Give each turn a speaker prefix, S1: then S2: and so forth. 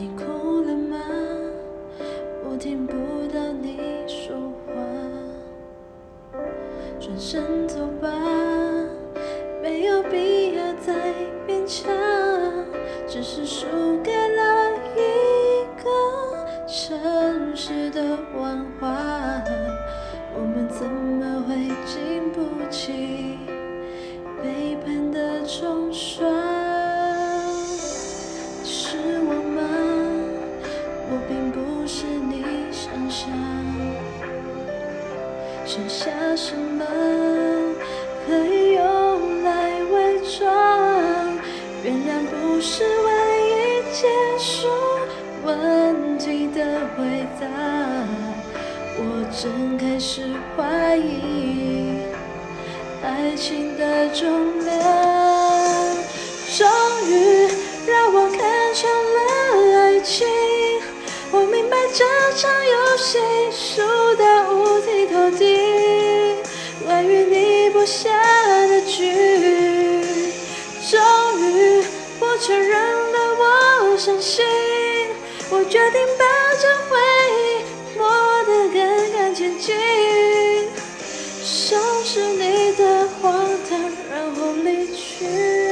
S1: 你哭了吗？我听不到你说话，转身走吧，没有必要再勉强，只是输给了一个城市的谎话。我们怎么会经不起背叛的冲刷？我并不是你想象。剩下什么可以用来伪装？原谅不是唯一结束问题的回答。我真开始怀疑爱情的重量，这场游戏输得五体投地，关于你布下的局，终于我承认了，我相信，我决定把这回忆抹得干干净净，收拾你的荒唐，然后离去。